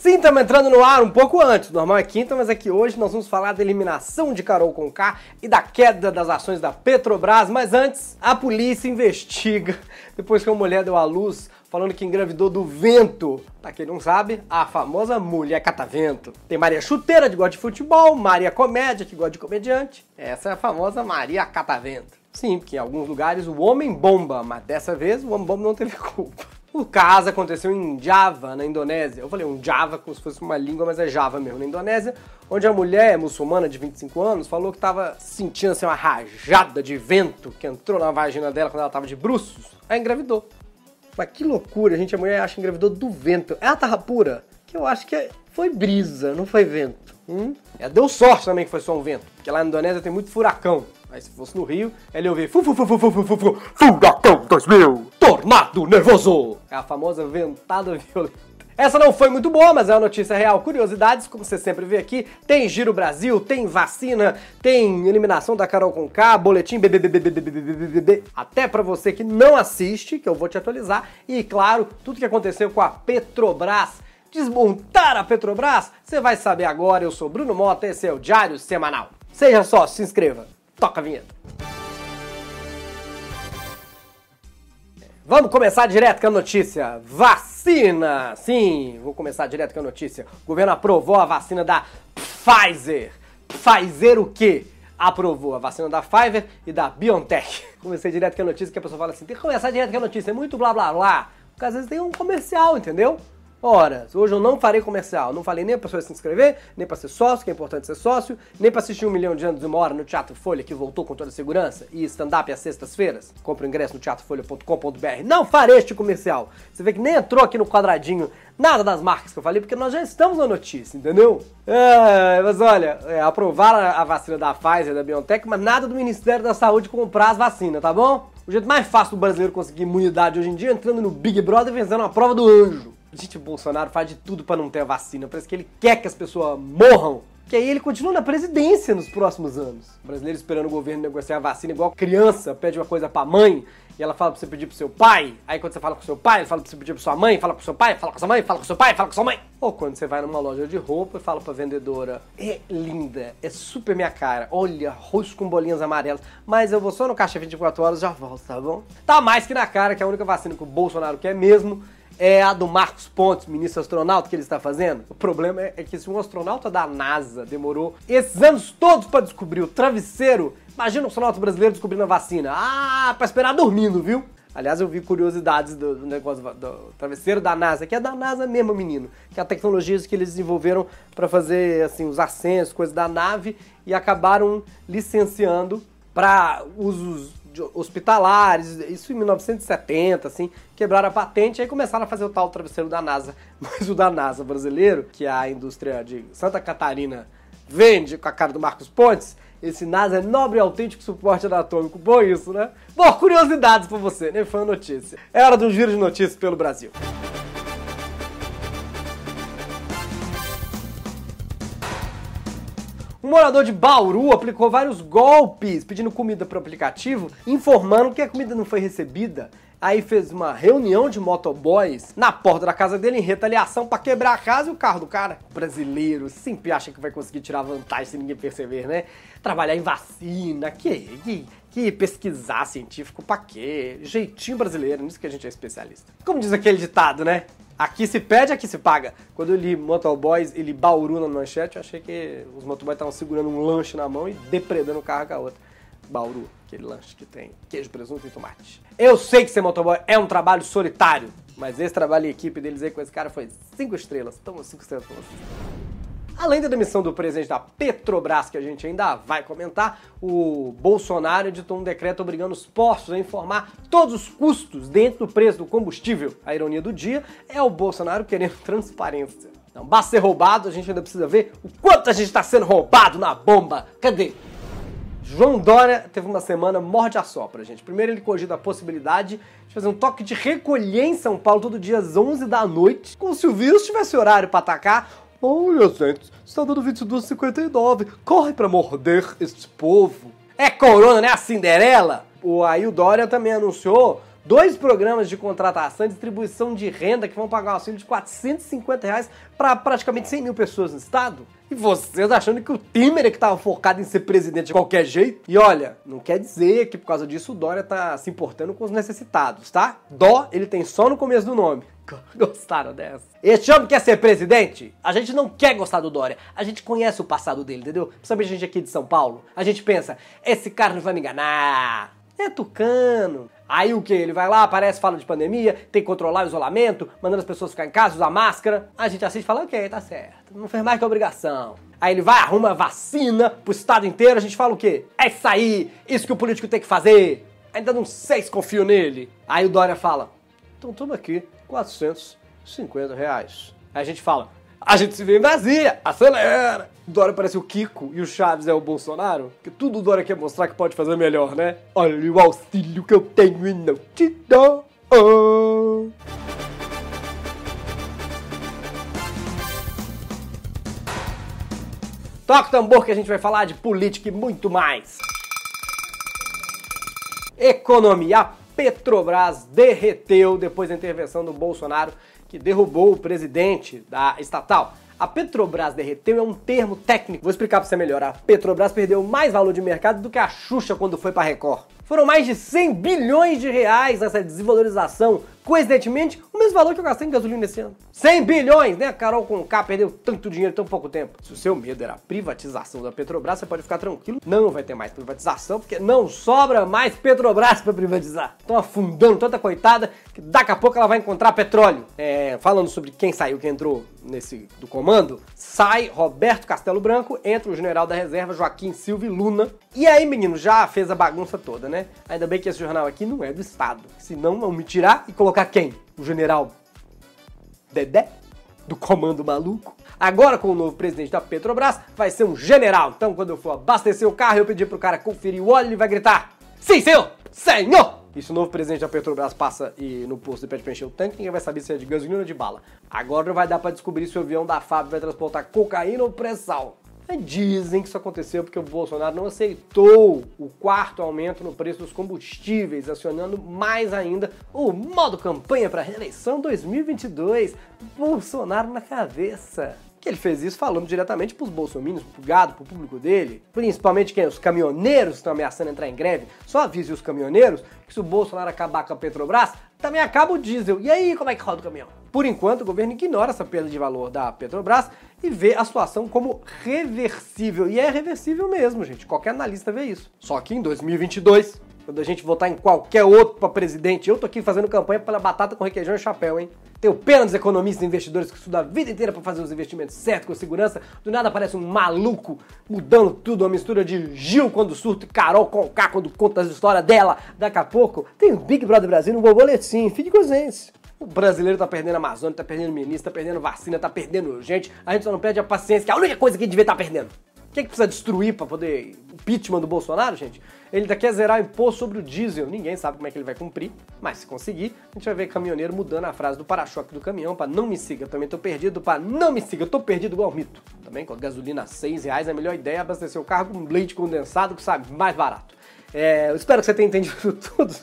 Sim, estamos entrando no ar um pouco antes. Normal é quinta, mas é que hoje nós vamos falar da eliminação de Carol Conká e da queda das ações da Petrobras. Mas antes, a polícia investiga depois que uma mulher deu à luz falando que engravidou do vento. Pra quem não sabe, a famosa mulher catavento. Tem Maria Chuteira, que gosta de futebol, Maria Comédia, que gosta de comediante. Essa é a famosa Maria Catavento. Sim, porque em alguns lugares o homem bomba, mas dessa vez o homem bomba não teve culpa. O caso aconteceu em Java, na Indonésia. Eu falei um Java como se fosse uma língua, mas é Java mesmo, na Indonésia, onde a mulher muçulmana de 25 anos falou que estava sentindo assim, uma rajada de vento que entrou na vagina dela quando ela estava de bruços. Aí engravidou. Mas que loucura, gente, a mulher acha que engravidou do vento. Ela tava pura, que eu acho que foi brisa, não foi vento. Hum? Ela deu sorte também que foi só um vento, porque lá na Indonésia tem muito furacão. Aí se fosse no Rio, ela ia ouvir fu, fu, fu, fu, fu, fu, fu, fu, Furacão 2000, Tornado Nervoso. É a famosa ventada violenta. Essa não foi muito boa, mas é uma notícia real. Curiosidades, como você sempre vê aqui, tem Giro Brasil, tem vacina, tem eliminação da Carol com K, boletim BBBBBBBBB, até para você que não assiste, que eu vou te atualizar, e claro, tudo que aconteceu com a Petrobras, desmontar a Petrobras, você vai saber agora. Eu sou Bruno Mota, esse é o Diário Semanal. Seja só, se inscreva. Toca a vinheta. Vamos começar direto com a notícia. Vacina! Sim, vou começar direto com a notícia. O governo aprovou a vacina da Pfizer. Pfizer o quê? Aprovou a vacina da Pfizer e da BioNTech. Comecei direto com a notícia, que a pessoa fala assim, tem que começar direto com a notícia, é muito blá blá blá. Porque às vezes tem um comercial, entendeu? Ora, hoje eu não farei comercial. Não falei nem pra pessoa se inscrever, nem pra ser sócio, que é importante ser sócio, nem pra assistir um milhão de anos de uma hora no Teatro Folha, que voltou com toda segurança, e stand-up às sextas-feiras. Compre o ingresso no teatrofolha.com.br. Não farei este comercial. Você vê que nem entrou aqui no quadradinho nada das marcas que eu falei, porque nós já estamos na notícia, entendeu? É, mas olha, é, aprovaram a vacina da Pfizer, da BioNTech, mas nada do Ministério da Saúde comprar as vacinas, tá bom? O jeito mais fácil do brasileiro conseguir imunidade hoje em dia é entrando no Big Brother e vencendo a prova do anjo. Gente, o Bolsonaro faz de tudo para não ter a vacina. Parece que ele quer que as pessoas morram. Que aí ele continua na presidência nos próximos anos. O brasileiro esperando o governo negociar a vacina igual criança, pede uma coisa pra mãe e ela fala pra você pedir pro seu pai. Aí quando você fala com seu pai, ele fala pra você pedir pra sua mãe, fala pro seu pai, fala com sua mãe, fala com seu pai, fala com sua mãe. Ou quando você vai numa loja de roupa e fala pra vendedora: É linda, é super minha cara. Olha, rosto com bolinhas amarelas. Mas eu vou só no caixa 24 horas já volto, tá bom? Tá mais que na cara que a única vacina que o Bolsonaro quer mesmo é a do Marcos Pontes, ministro astronauta, que ele está fazendo? O problema é, que se um astronauta da NASA demorou esses anos todos para descobrir o travesseiro, imagina um astronauta brasileiro descobrindo a vacina. Ah, para esperar dormindo, viu? Aliás, eu vi curiosidades do, negócio do, do, travesseiro da NASA, que é da NASA mesmo, menino. Que é a tecnologia que eles desenvolveram para fazer assim os ascensos, coisas da nave e acabaram licenciando para usos hospitalares, isso em 1970, assim, quebraram a patente e aí começaram a fazer o tal travesseiro da NASA. Mas o da NASA brasileiro, que a indústria de Santa Catarina vende com a cara do Marcos Pontes, esse NASA é nobre e autêntico suporte anatômico. Bom isso, né? Bom, curiosidades pra você, nem foi uma notícia. É hora do giro de notícias pelo Brasil. Um morador de Bauru aplicou vários golpes pedindo comida para o aplicativo, informando que a comida não foi recebida. Aí fez uma reunião de motoboys na porta da casa dele em retaliação para quebrar a casa e o carro do cara. Brasileiro sempre acha que vai conseguir tirar vantagem sem ninguém perceber, né? Trabalhar em vacina, que, que, que pesquisar científico pra quê? Jeitinho brasileiro, nisso que a gente é especialista. Como diz aquele ditado, né? Aqui se pede, aqui se paga. Quando eu li Motoboys e Bauru na manchete, eu achei que os motoboys estavam segurando um lanche na mão e depredando o carro com a outra. Bauru, aquele lanche que tem queijo, presunto e tomate. Eu sei que ser motoboy é um trabalho solitário, mas esse trabalho em equipe deles aí com esse cara foi cinco estrelas. Toma cinco estrelas pra vocês. Além da demissão do presidente da Petrobras, que a gente ainda vai comentar, o Bolsonaro editou um decreto obrigando os postos a informar todos os custos dentro do preço do combustível. A ironia do dia é o Bolsonaro querendo transparência. Não basta ser roubado, a gente ainda precisa ver o quanto a gente está sendo roubado na bomba. Cadê? João Dória teve uma semana morde a sopra, gente. Primeiro ele cogita a possibilidade de fazer um toque de recolher em São Paulo todo dia às 11 da noite, como se o vírus tivesse horário para atacar Olha, gente, está dando 22,59. Corre para morder este povo. É corona, né? A Cinderela? O, aí o Dória também anunciou dois programas de contratação e distribuição de renda que vão pagar um auxílio de 450 reais para praticamente 100 mil pessoas no estado. E vocês achando que o Temer é que estava focado em ser presidente de qualquer jeito? E olha, não quer dizer que por causa disso o Dória tá se importando com os necessitados, tá? Dó ele tem só no começo do nome. Gostaram dessa? Este homem quer ser presidente? A gente não quer gostar do Dória. A gente conhece o passado dele, entendeu? Principalmente a gente aqui de São Paulo. A gente pensa, esse cara não vai me enganar. É tucano. Aí o que? Ele vai lá, aparece, fala de pandemia, tem que controlar o isolamento, mandando as pessoas ficar em casa, usar máscara. A gente assiste e fala, ok, tá certo. Não fez mais que obrigação. Aí ele vai, arruma vacina pro estado inteiro, a gente fala o quê? É isso aí, isso que o político tem que fazer. Ainda não sei se confio nele. Aí o Dória fala, então toma aqui, 450 reais. Aí a gente fala, a gente se vê em Brasília, acelera! O Dória parece o Kiko e o Chaves é o Bolsonaro, que tudo o Dória quer mostrar que pode fazer melhor, né? Olha o auxílio que eu tenho e não te dou. Toca o tambor que a gente vai falar de política e muito mais. Economia. Petrobras derreteu depois da intervenção do Bolsonaro, que derrubou o presidente da estatal. A Petrobras derreteu é um termo técnico. Vou explicar para você melhor. A Petrobras perdeu mais valor de mercado do que a Xuxa quando foi para Record. Foram mais de 100 bilhões de reais nessa desvalorização. Coincidentemente, mesmo valor que eu gastei em gasolina esse ano. 100 bilhões, né? A Carol com K perdeu tanto dinheiro em tão pouco tempo. Se o seu medo era a privatização da Petrobras, você pode ficar tranquilo. Não vai ter mais privatização, porque não sobra mais Petrobras para privatizar. Estão afundando tanta coitada que daqui a pouco ela vai encontrar petróleo. É, falando sobre quem saiu, quem entrou nesse do comando, sai Roberto Castelo Branco, entra o general da reserva Joaquim Silva e Luna. E aí, menino, já fez a bagunça toda, né? Ainda bem que esse jornal aqui não é do Estado. Senão vão me tirar e colocar quem? O general Dedé? Do comando maluco? Agora, com o novo presidente da Petrobras, vai ser um general. Então, quando eu for abastecer o carro, eu pedir pro cara conferir o óleo, ele vai gritar: Sim, senhor! Senhor! E se o novo presidente da Petrobras passa e no posto e pede pra encher o tanque, ninguém vai saber se é de gasolina ou de bala. Agora não vai dar para descobrir se o avião da FAB vai transportar cocaína ou pré-sal. Dizem que isso aconteceu porque o Bolsonaro não aceitou o quarto aumento no preço dos combustíveis, acionando mais ainda o modo campanha para a reeleição 2022. Bolsonaro na cabeça que ele fez isso falando diretamente pros bolsominions, pro gado, pro público dele, principalmente quem? Os caminhoneiros estão ameaçando entrar em greve. Só avise os caminhoneiros que se o Bolsonaro acabar com a Petrobras, também acaba o diesel. E aí, como é que roda o caminhão? Por enquanto, o governo ignora essa perda de valor da Petrobras e vê a situação como reversível. E é reversível mesmo, gente. Qualquer analista vê isso. Só que em 2022, quando a gente votar em qualquer outro para presidente, eu tô aqui fazendo campanha pela batata com requeijão e chapéu, hein? Tenho pena dos economistas e investidores que estudam a vida inteira para fazer os investimentos certos, com segurança. Do nada aparece um maluco mudando tudo, uma mistura de Gil quando surto e Carol com K quando conta as histórias dela. Daqui a pouco tem o Big Brother Brasil no boletim. Fique com gente. O brasileiro tá perdendo a Amazônia, tá perdendo ministro, tá perdendo vacina, tá perdendo gente. A gente só não perde a paciência, que é a única coisa que devia estar tá perdendo. O que, é que precisa destruir para poder. Impeachment do Bolsonaro, gente? Ele ainda quer zerar o imposto sobre o diesel. Ninguém sabe como é que ele vai cumprir, mas se conseguir, a gente vai ver caminhoneiro mudando a frase do para-choque do caminhão para não me siga. Eu também tô perdido para não me siga. Eu tô perdido igual mito. Também com a gasolina a 6 reais, a melhor ideia é abastecer o carro com leite condensado, que sabe mais barato. É, eu espero que você tenha entendido tudo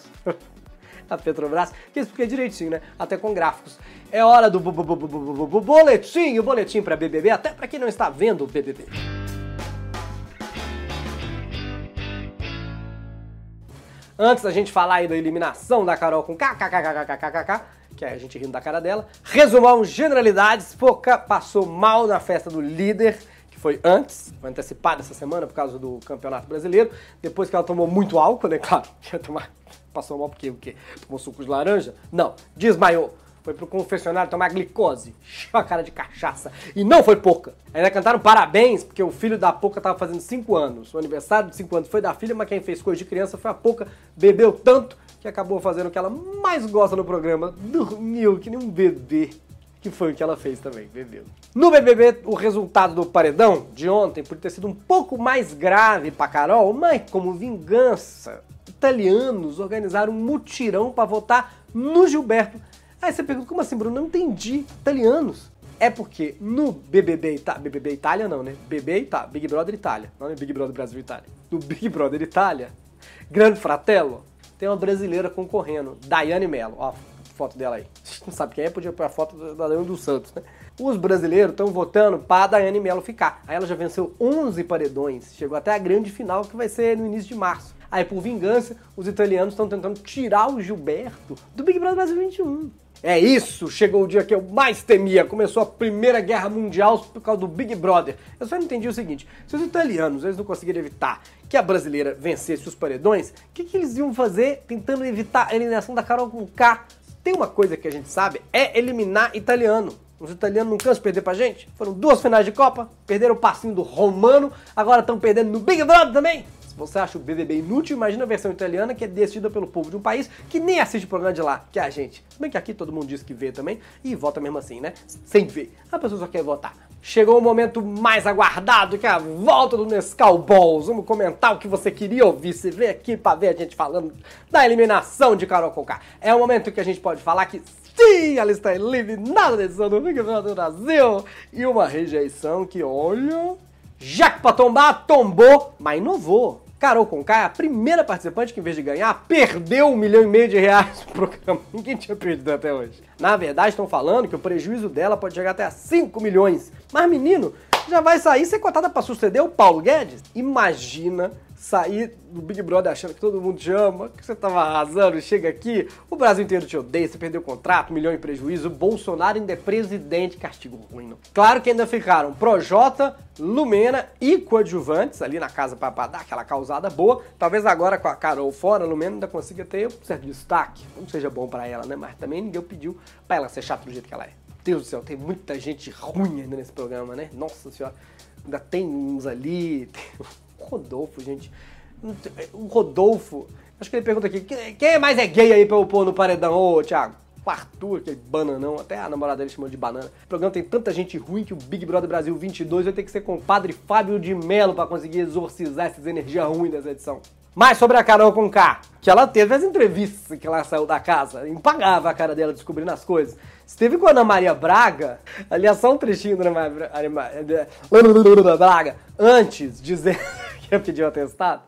a Petrobras, que expliquei é direitinho, né? Até com gráficos. É hora do boletim, o boletim para BBB, até para quem não está vendo o BBB. Antes da gente falar aí da eliminação da Carol com kkkkkkkk que é a gente rindo da cara dela, resumão, generalidades, Poca passou mal na festa do líder, que foi antes, foi antecipada essa semana por causa do Campeonato Brasileiro, depois que ela tomou muito álcool, né, claro, ia tomar, passou mal porque o quê? Tomou suco de laranja? Não, desmaiou foi pro confessionário tomar glicose, a cara de cachaça. E não foi pouca. Ainda cantaram parabéns, porque o filho da Poca tava fazendo 5 anos. O aniversário de 5 anos foi da filha, mas quem fez coisa de criança foi a Poca. Bebeu tanto que acabou fazendo o que ela mais gosta no programa. Dormiu que nem um bebê. Que foi o que ela fez também, bebeu. No BBB, o resultado do paredão de ontem, por ter sido um pouco mais grave pra Carol, mas como vingança, italianos organizaram um mutirão para votar no Gilberto Aí você pergunta, como assim, Bruno? Não entendi. Italianos. É porque no BBB Itália, BBB Itália não, né? BB Itália, Big Brother Itália, não é Big Brother Brasil Itália. No Big Brother Itália, Grande Fratello, tem uma brasileira concorrendo, Daiane Mello. Ó, foto dela aí. Não sabe quem é, podia pôr a foto da Daiane dos Santos, né? Os brasileiros estão votando para a Daiane Mello ficar. Aí ela já venceu 11 paredões, chegou até a grande final que vai ser no início de março. Aí, por vingança, os italianos estão tentando tirar o Gilberto do Big Brother Brasil 21. É isso, chegou o dia que eu mais temia. Começou a Primeira Guerra Mundial por causa do Big Brother. Eu só não entendi o seguinte: se os italianos eles não conseguiram evitar que a brasileira vencesse os paredões, o que, que eles iam fazer tentando evitar a eliminação da Carol com K? Tem uma coisa que a gente sabe: é eliminar italiano. Os italianos não cansam de perder pra gente. Foram duas finais de Copa, perderam o passinho do Romano, agora estão perdendo no Big Brother também você acha o BBB inútil, imagina a versão italiana que é decidida pelo povo de um país que nem assiste o programa de lá, que é a gente. Se bem que aqui todo mundo diz que vê também e vota mesmo assim, né? Sem ver. A pessoa só quer votar. Chegou o momento mais aguardado, que é a volta do Nescau Balls. Vamos comentar o que você queria ouvir. Você veio aqui pra ver a gente falando da eliminação de Carol Conká. É o momento que a gente pode falar que sim, ela está eliminada da edição do Big Brother Brasil. E uma rejeição que, olha, já que pra tombar, tombou, mas inovou. Carol Conká é a primeira participante que, em vez de ganhar, perdeu um milhão e meio de reais pro programa. Ninguém tinha perdido até hoje. Na verdade, estão falando que o prejuízo dela pode chegar até a 5 milhões. Mas, menino, já vai sair ser cotada para suceder o Paulo Guedes? Imagina sair do Big Brother achando que todo mundo te ama, que você tava arrasando, chega aqui, o Brasil inteiro te odeia, você perdeu o contrato, milhão em prejuízo, Bolsonaro ainda é presidente, castigo ruim. Não. Claro que ainda ficaram Projota, Lumena e coadjuvantes ali na casa para dar aquela causada boa. Talvez agora com a Carol fora, a Lumena ainda consiga ter um certo destaque. Não seja bom para ela, né? Mas também ninguém pediu para ela ser chata do jeito que ela é. Deus do céu, tem muita gente ruim ainda nesse programa, né? Nossa senhora, ainda tem uns ali. Tem Rodolfo, gente. O Rodolfo, acho que ele pergunta aqui: quem mais é gay aí pra eu pôr no paredão? Ô, Thiago. O Arthur, aquele bananão, até a namorada dele chamou de banana. O programa tem tanta gente ruim que o Big Brother Brasil 22 vai ter que ser com o padre Fábio de Mello para conseguir exorcizar essas energias ruins dessa edição. Mais sobre a Carol com K, que ela teve as entrevistas que ela saiu da casa, impagava a cara dela descobrindo as coisas. Esteve com a Ana Maria Braga, aliás, só um trechinho da Ana Maria Braga, antes, dizendo pedir o atestado.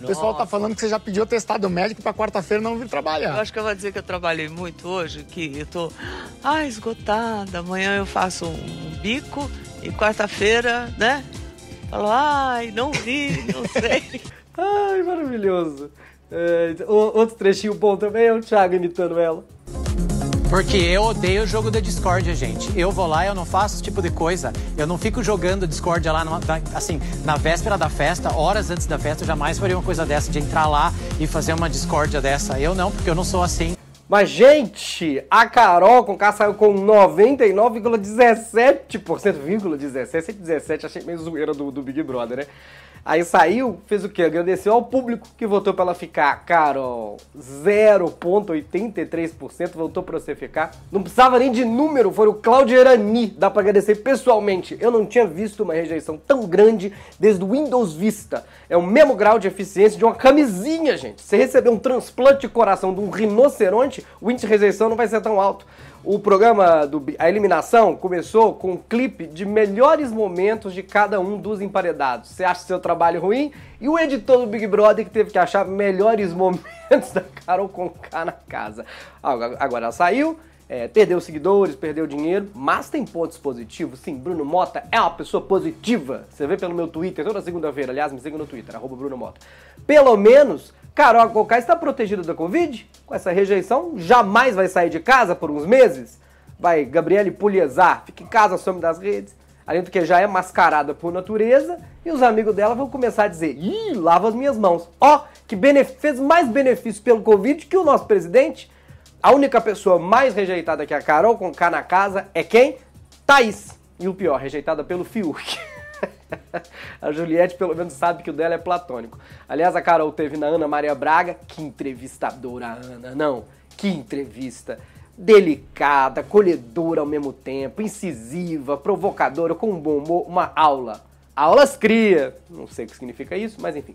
O pessoal tá falando que você já pediu atestado médico pra quarta-feira não vir trabalhar. Eu acho que eu vou dizer que eu trabalhei muito hoje, que eu tô ah, esgotada. Amanhã eu faço um bico e quarta-feira, né? Falo, ai, não vi, não sei. Ai, maravilhoso. É, outro trechinho bom também é o Thiago imitando ela. Porque eu odeio o jogo da Discord, gente. Eu vou lá, eu não faço esse tipo de coisa. Eu não fico jogando Discord lá, numa, assim, na véspera da festa, horas antes da festa, eu jamais faria uma coisa dessa, de entrar lá e fazer uma discórdia dessa. Eu não, porque eu não sou assim. Mas, gente, a Carol com K saiu com 99,17%, 17, 17, achei meio zoeira do, do Big Brother, né? Aí saiu, fez o quê? Agradeceu ao público que votou pra ela ficar. Carol, 0,83% votou pra você ficar. Não precisava nem de número, foi o Claudio Erani. Dá pra agradecer pessoalmente. Eu não tinha visto uma rejeição tão grande desde o Windows Vista. É o mesmo grau de eficiência de uma camisinha, gente. Se receber um transplante de coração de um rinoceronte, o índice de rejeição não vai ser tão alto. O programa, do, a eliminação, começou com um clipe de melhores momentos de cada um dos emparedados. Você acha seu trabalho ruim? E o editor do Big Brother que teve que achar melhores momentos da Carol Conká na casa. Agora ela saiu, é, perdeu seguidores, perdeu dinheiro, mas tem pontos positivos. Sim, Bruno Mota é uma pessoa positiva. Você vê pelo meu Twitter toda segunda-feira. Aliás, me siga no Twitter, arroba Bruno Mota. Pelo menos Carol Conká está protegida da Covid? Com essa rejeição, jamais vai sair de casa por uns meses? Vai, Gabriele Puliezar, fica em casa, some das redes. Além do que já é mascarada por natureza, e os amigos dela vão começar a dizer: ih, lava as minhas mãos. Ó, oh, que fez mais benefício pelo Covid que o nosso presidente. A única pessoa mais rejeitada que a Carol com K na casa é quem? Thaís. E o pior, rejeitada pelo Fiuk. a Juliette pelo menos sabe que o dela é platônico. Aliás, a Carol teve na Ana Maria Braga, que entrevistadora, Ana, não, que entrevista. Delicada, acolhedora ao mesmo tempo, incisiva, provocadora, com um bom humor, uma aula. Aulas cria, não sei o que significa isso, mas enfim.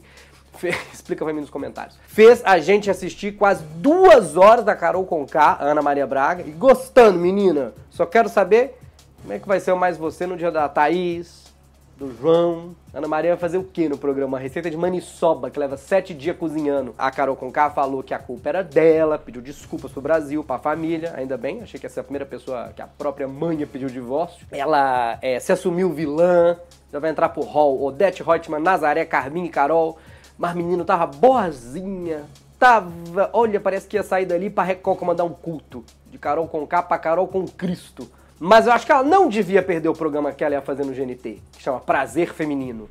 explica pra mim nos comentários. Fez a gente assistir quase duas horas da Carol Conká, Ana Maria Braga, e gostando, menina. Só quero saber como é que vai ser o Mais Você no dia da Thaís, do João. Ana Maria vai fazer o que no programa? Uma receita de maniçoba, que leva sete dias cozinhando. A Carol Conká falou que a culpa era dela, pediu desculpas pro Brasil, pra família, ainda bem. Achei que essa é a primeira pessoa que a própria mãe pediu divórcio. Ela é, se assumiu vilã, já vai entrar pro hall. Odete Reutemann, Nazaré, Carminha e Carol. Mas menino tava boazinha, tava. Olha, parece que ia sair dali pra Record comandar um culto. De Carol com K pra Carol com Cristo. Mas eu acho que ela não devia perder o programa que ela ia fazer no GNT, que chama Prazer Feminino.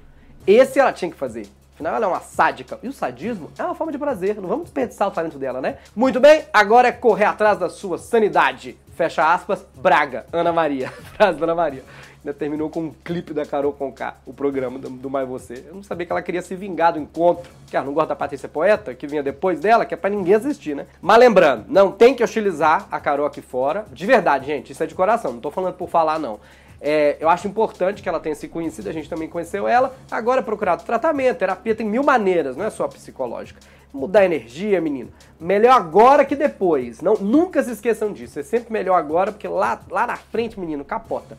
Esse ela tinha que fazer. Afinal, ela é uma sádica. E o sadismo é uma forma de prazer. Não vamos desperdiçar o talento dela, né? Muito bem, agora é correr atrás da sua sanidade. Fecha aspas, Braga, Ana Maria. Frase da Ana Maria ainda terminou com um clipe da Carol Conká, o programa do, do Mais Você. Eu não sabia que ela queria se vingar do encontro, que ela não gosta da Patrícia Poeta, que vinha depois dela, que é pra ninguém assistir, né? Mas lembrando, não tem que hostilizar a Carol aqui fora. De verdade, gente, isso é de coração, não tô falando por falar, não. É, eu acho importante que ela tenha se conhecido, a gente também conheceu ela. Agora é procurado tratamento, terapia tem mil maneiras, não é só psicológica. Mudar a energia, menino. Melhor agora que depois. Não, nunca se esqueçam disso. É sempre melhor agora, porque lá, lá na frente, menino, capota.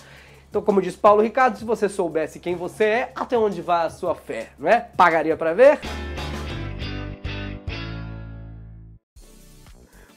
Então, como diz Paulo Ricardo, se você soubesse quem você é, até onde vai a sua fé, não é? Pagaria para ver?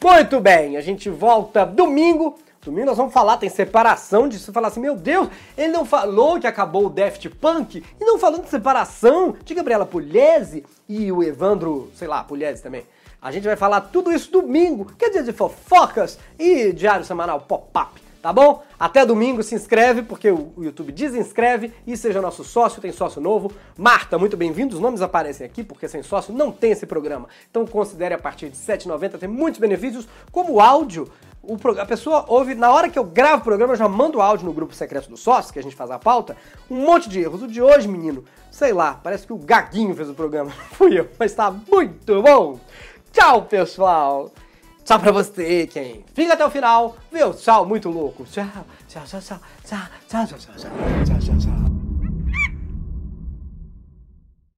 Muito bem, a gente volta domingo. Domingo nós vamos falar, tem separação você falar assim, meu Deus, ele não falou que acabou o Daft Punk e não falando de separação de Gabriela Pugliese e o Evandro, sei lá, Pugliese também. A gente vai falar tudo isso domingo, que é dia de fofocas e diário semanal pop-up tá bom? Até domingo, se inscreve, porque o YouTube desinscreve e seja nosso sócio, tem sócio novo. Marta, muito bem-vindo, os nomes aparecem aqui, porque sem sócio não tem esse programa. Então considere a partir de R$ 7,90, tem muitos benefícios, como áudio. O, a pessoa ouve, na hora que eu gravo o programa, eu já mando áudio no grupo secreto do sócio, que a gente faz a pauta, um monte de erros. O de hoje, menino, sei lá, parece que o Gaguinho fez o programa, fui eu, mas tá muito bom. Tchau, pessoal! Tchau pra você, quem fica até o final, viu? Tchau, muito louco. Tchau, tchau, tchau, tchau, tchau, tchau, tchau, tchau, tchau.